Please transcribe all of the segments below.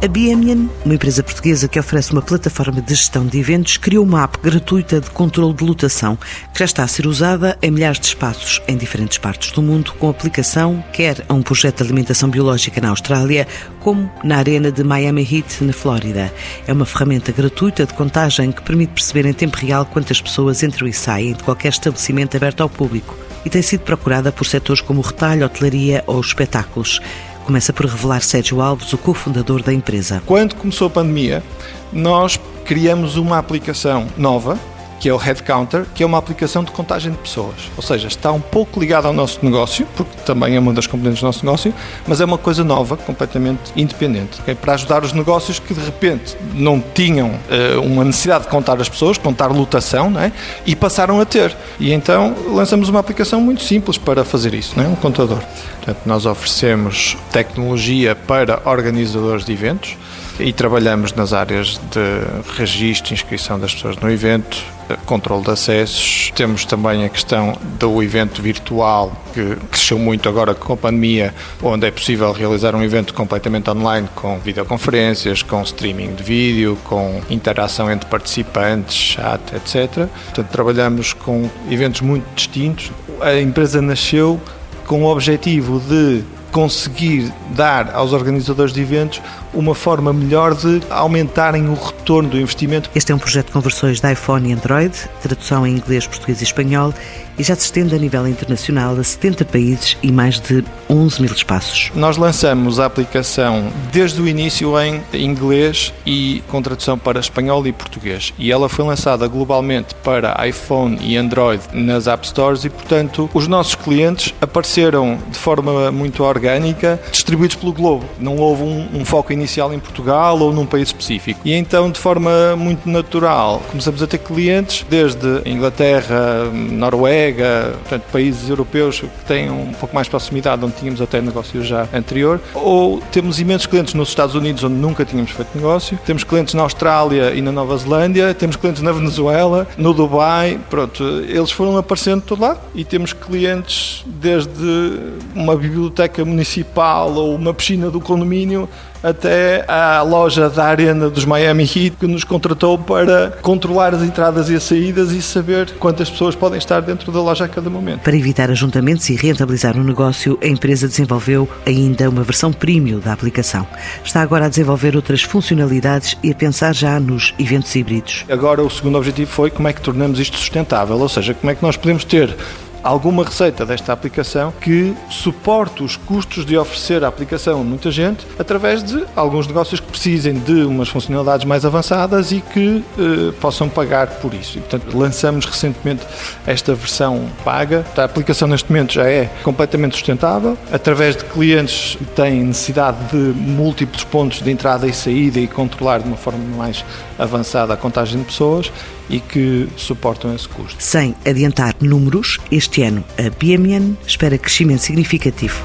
A Biemian, uma empresa portuguesa que oferece uma plataforma de gestão de eventos, criou uma app gratuita de controle de lotação, que já está a ser usada em milhares de espaços em diferentes partes do mundo, com aplicação quer a um projeto de alimentação biológica na Austrália, como na arena de Miami Heat, na Flórida. É uma ferramenta gratuita de contagem que permite perceber em tempo real quantas pessoas entram e saem de qualquer estabelecimento aberto ao público e tem sido procurada por setores como o retalho, hotelaria ou espetáculos. Começa por revelar Sérgio Alves, o cofundador da empresa. Quando começou a pandemia, nós criamos uma aplicação nova que é o Headcounter, que é uma aplicação de contagem de pessoas. Ou seja, está um pouco ligado ao nosso negócio, porque também é uma das componentes do nosso negócio, mas é uma coisa nova, completamente independente, okay? para ajudar os negócios que de repente não tinham uh, uma necessidade de contar as pessoas, contar lotação, é? e passaram a ter. E então lançamos uma aplicação muito simples para fazer isso, é? um contador. Portanto, nós oferecemos tecnologia para organizadores de eventos e trabalhamos nas áreas de registro, inscrição das pessoas no evento, controle de acessos. Temos também a questão do evento virtual, que cresceu muito agora com a pandemia, onde é possível realizar um evento completamente online com videoconferências, com streaming de vídeo, com interação entre participantes, chat, etc. Portanto, trabalhamos com eventos muito distintos. A empresa nasceu com o objetivo de conseguir dar aos organizadores de eventos uma forma melhor de aumentarem o retorno do investimento. Este é um projeto com versões de iPhone e Android, tradução em inglês, português e espanhol e já se estende a nível internacional a 70 países e mais de 11 mil espaços. Nós lançamos a aplicação desde o início em inglês e com tradução para espanhol e português. E ela foi lançada globalmente para iPhone e Android nas App Stores e, portanto, os nossos clientes apareceram de forma muito orgânica, distribuídos pelo globo. Não houve um, um foco inicial em Portugal ou num país específico. E então, de forma muito natural, começamos a ter clientes desde Inglaterra, Noruega, portanto, países europeus que têm um pouco mais proximidade, onde tínhamos até negócio já anterior, ou temos imensos clientes nos Estados Unidos, onde nunca tínhamos feito negócio, temos clientes na Austrália e na Nova Zelândia, temos clientes na Venezuela, no Dubai, pronto, eles foram aparecendo de todo lado. E temos clientes desde uma biblioteca municipal ou uma piscina do condomínio até à loja da Arena dos Miami Heat que nos contratou para controlar as entradas e as saídas e saber quantas pessoas podem estar dentro da loja a cada momento. Para evitar ajuntamentos e rentabilizar o negócio, a empresa desenvolveu ainda uma versão premium da aplicação. Está agora a desenvolver outras funcionalidades e a pensar já nos eventos híbridos. Agora o segundo objetivo foi como é que tornamos isto sustentável, ou seja, como é que nós podemos ter alguma receita desta aplicação que suporte os custos de oferecer a aplicação a muita gente através de alguns negócios que precisem de umas funcionalidades mais avançadas e que eh, possam pagar por isso. E, portanto, lançamos recentemente esta versão paga. A aplicação neste momento já é completamente sustentável, através de clientes que têm necessidade de múltiplos pontos de entrada e saída e controlar de uma forma mais avançada a contagem de pessoas e que suportam esse custo. Sem adiantar números, este ano a BMN espera crescimento significativo.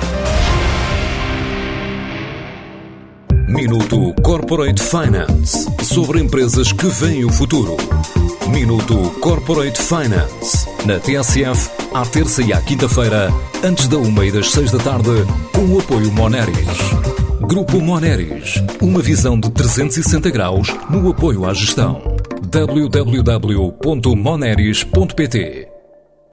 Minuto Corporate Finance sobre empresas que veem o futuro. Minuto Corporate Finance na TSF, à terça e à quinta-feira, antes da uma e das seis da tarde, com o apoio Moneris. Grupo Moneris, uma visão de 360 graus no apoio à gestão. www.moneris.pt